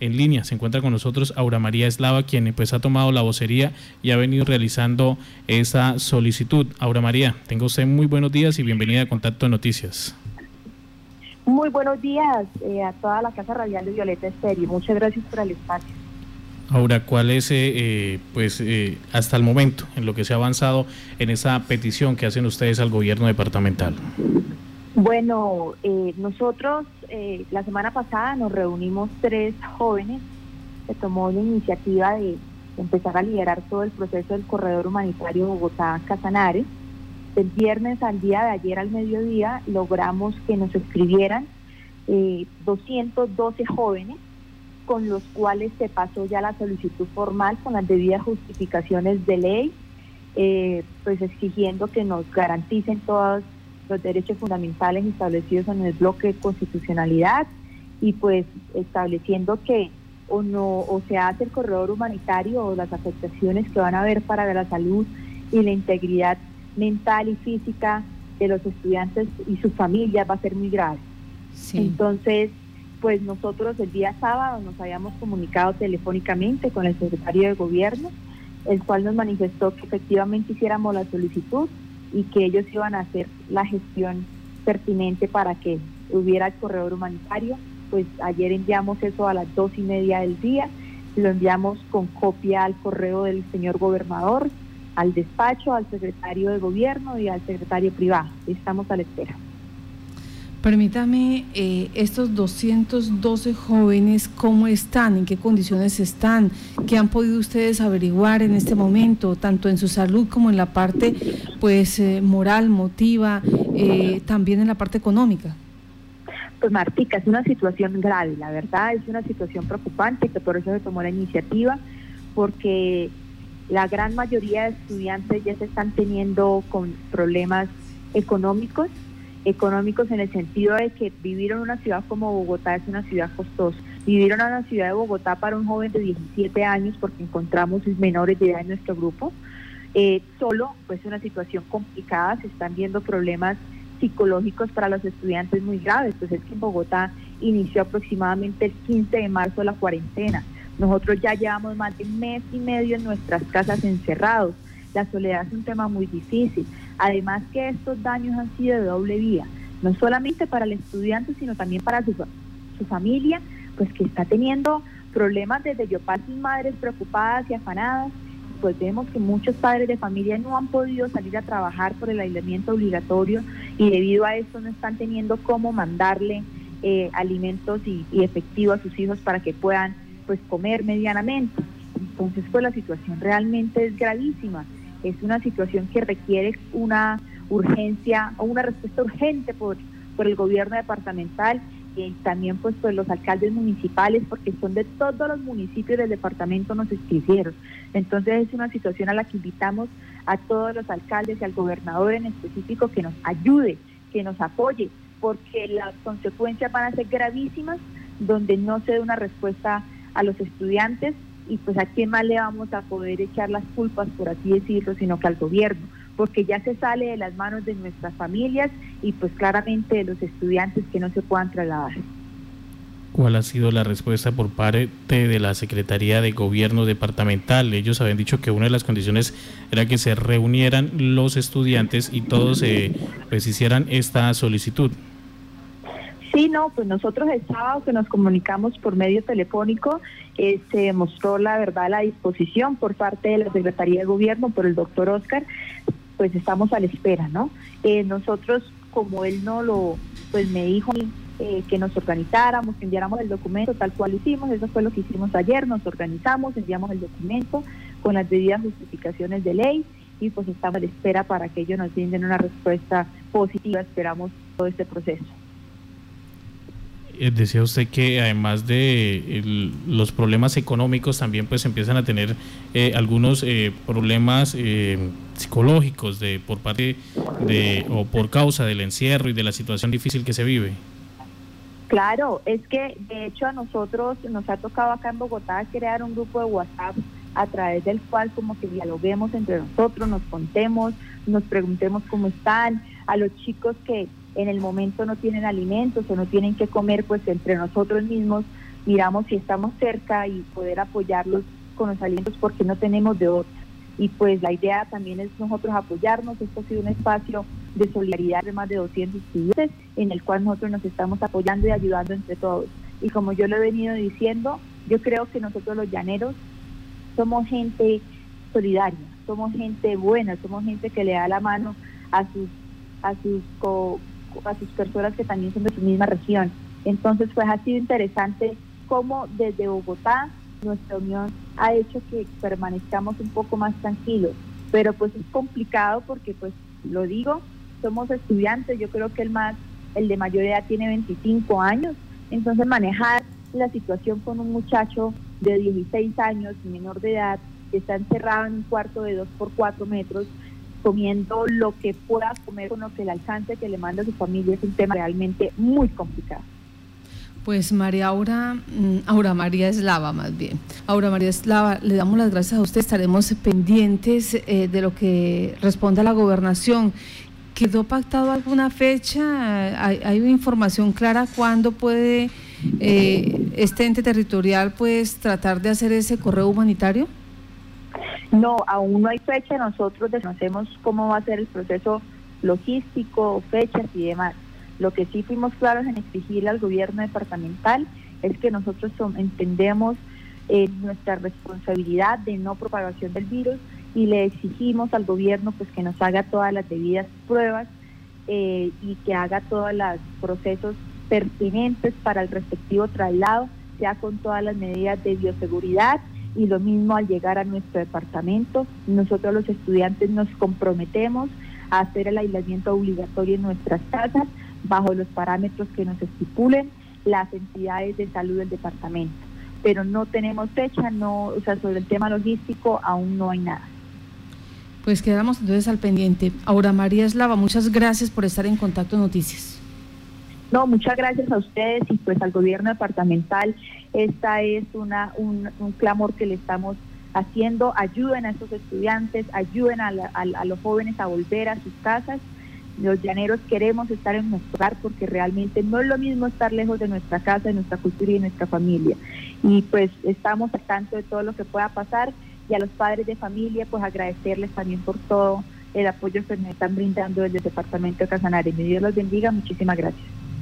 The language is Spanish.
en línea. Se encuentra con nosotros Aura María Eslava, quien pues ha tomado la vocería y ha venido realizando esa solicitud. Aura María, tenga usted muy buenos días y bienvenida a Contacto de Noticias. Muy buenos días eh, a toda la Casa Radial de Violeta Estéreo. Muchas gracias por el espacio. Ahora, ¿cuál es, eh, eh, pues, hasta el momento en lo que se ha avanzado en esa petición que hacen ustedes al gobierno departamental? Bueno, nosotros la semana pasada nos reunimos tres jóvenes, se tomó la iniciativa de empezar a liderar todo el proceso del corredor humanitario Bogotá-Casanares del viernes al día de ayer al mediodía logramos que nos escribieran 212 eh, jóvenes con los cuales se pasó ya la solicitud formal con las debidas justificaciones de ley, eh, pues exigiendo que nos garanticen todos los derechos fundamentales establecidos en el bloque de constitucionalidad y pues estableciendo que o no o se hace el corredor humanitario o las afectaciones que van a haber para la salud y la integridad mental y física de los estudiantes y sus familias va a ser muy grave. Entonces, pues nosotros el día sábado nos habíamos comunicado telefónicamente con el secretario de gobierno, el cual nos manifestó que efectivamente hiciéramos la solicitud y que ellos iban a hacer la gestión pertinente para que hubiera el corredor humanitario. Pues ayer enviamos eso a las dos y media del día, lo enviamos con copia al correo del señor gobernador, al despacho, al secretario de gobierno y al secretario privado. Estamos a la espera. Permítame, eh, estos 212 jóvenes, ¿cómo están? ¿En qué condiciones están? ¿Qué han podido ustedes averiguar en este momento, tanto en su salud como en la parte pues eh, moral, motiva, eh, también en la parte económica? Pues Martica, es una situación grave, la verdad es una situación preocupante, que por eso se tomó la iniciativa, porque la gran mayoría de estudiantes ya se están teniendo con problemas económicos, económicos en el sentido de que vivir en una ciudad como Bogotá es una ciudad costosa. Vivir en una ciudad de Bogotá para un joven de 17 años, porque encontramos menores de edad en nuestro grupo, eh, solo pues es una situación complicada, se están viendo problemas psicológicos para los estudiantes muy graves, pues es que en Bogotá inició aproximadamente el 15 de marzo la cuarentena. Nosotros ya llevamos más de un mes y medio en nuestras casas encerrados. La soledad es un tema muy difícil. Además que estos daños han sido de doble vía, no solamente para el estudiante, sino también para su, familia, pues que está teniendo problemas desde yo sus madres preocupadas y afanadas. Pues vemos que muchos padres de familia no han podido salir a trabajar por el aislamiento obligatorio y debido a esto no están teniendo cómo mandarle eh, alimentos y, y efectivo a sus hijos para que puedan pues comer medianamente. Entonces pues la situación realmente es gravísima. Es una situación que requiere una urgencia o una respuesta urgente por, por el gobierno departamental y también pues por los alcaldes municipales porque son de todos los municipios del departamento nos escribieron. Entonces es una situación a la que invitamos a todos los alcaldes y al gobernador en específico que nos ayude, que nos apoye, porque las consecuencias van a ser gravísimas donde no se dé una respuesta a los estudiantes y pues a quién más le vamos a poder echar las culpas, por así decirlo, sino que al gobierno, porque ya se sale de las manos de nuestras familias y pues claramente de los estudiantes que no se puedan trasladar. ¿Cuál ha sido la respuesta por parte de la Secretaría de Gobierno Departamental? Ellos habían dicho que una de las condiciones era que se reunieran los estudiantes y todos eh, pues hicieran esta solicitud. Sí, no, pues nosotros el sábado que nos comunicamos por medio telefónico, eh, se mostró la verdad la disposición por parte de la Secretaría de Gobierno, por el doctor Oscar, pues estamos a la espera, ¿no? Eh, nosotros, como él no lo, pues me dijo eh, que nos organizáramos, que enviáramos el documento tal cual hicimos, eso fue lo que hicimos ayer, nos organizamos, enviamos el documento con las debidas justificaciones de ley y pues estamos a la espera para que ellos nos brinden una respuesta positiva, esperamos todo este proceso. Eh, decía usted que además de los problemas económicos también pues empiezan a tener eh, algunos eh, problemas psicológicos de por parte de o por causa del encierro y de la situación difícil que se vive. Claro, es que de hecho a nosotros nos ha tocado acá en Bogotá crear un grupo de WhatsApp a través del cual como que dialoguemos entre nosotros, nos contemos, nos preguntemos cómo están, a los chicos que en el momento no tienen alimentos o no tienen que comer, pues entre nosotros mismos miramos si estamos cerca y poder apoyarlos con los alimentos porque no tenemos de otra. Y pues la idea también es nosotros apoyarnos. Esto ha sido un espacio de solidaridad de más de 200 estudiantes en el cual nosotros nos estamos apoyando y ayudando entre todos. Y como yo lo he venido diciendo, yo creo que nosotros los llaneros somos gente solidaria, somos gente buena, somos gente que le da la mano a sus a sus a sus personas que también son de su misma región. Entonces pues ha sido interesante cómo desde Bogotá nuestra unión ha hecho que permanezcamos un poco más tranquilos, pero pues es complicado porque pues lo digo, somos estudiantes, yo creo que el más el de mayor edad tiene 25 años, entonces manejar la situación con un muchacho de 16 años, menor de edad, que está encerrado en un cuarto de 2 por 4 metros, comiendo lo que pueda comer con lo que le alcance que le manda su familia, es un tema realmente muy complicado. Pues María Aura, mm, Aura María Eslava más bien. Aura María Eslava, le damos las gracias a usted, estaremos pendientes eh, de lo que responda la gobernación. ¿Quedó pactado alguna fecha? ¿Hay, hay información clara cuándo puede eh, este ente territorial pues tratar de hacer ese correo humanitario? No, aún no hay fecha. Nosotros desconocemos cómo va a ser el proceso logístico, fechas y demás. Lo que sí fuimos claros en exigirle al gobierno departamental es que nosotros entendemos eh, nuestra responsabilidad de no propagación del virus y le exigimos al gobierno pues que nos haga todas las debidas pruebas eh, y que haga todos los procesos pertinentes para el respectivo traslado, sea con todas las medidas de bioseguridad y lo mismo al llegar a nuestro departamento. Nosotros los estudiantes nos comprometemos a hacer el aislamiento obligatorio en nuestras casas bajo los parámetros que nos estipulen las entidades de salud del departamento. Pero no tenemos fecha, no, o sea, sobre el tema logístico aún no hay nada. Pues quedamos entonces al pendiente. Aura María Eslava, muchas gracias por estar en Contacto Noticias. No, muchas gracias a ustedes y pues al gobierno departamental. Esta es una, un, clamor que le estamos haciendo. Ayuden a esos estudiantes, ayuden a, a, los jóvenes a volver a sus casas. Los llaneros queremos estar en nuestro hogar porque realmente no es lo mismo estar lejos de nuestra casa, de nuestra cultura y de nuestra familia. Y pues estamos al tanto de todo lo que pueda pasar y a los padres de familia pues agradecerles también por todo el apoyo que me están brindando desde el departamento de Casanare. Mi Dios los bendiga, muchísimas gracias.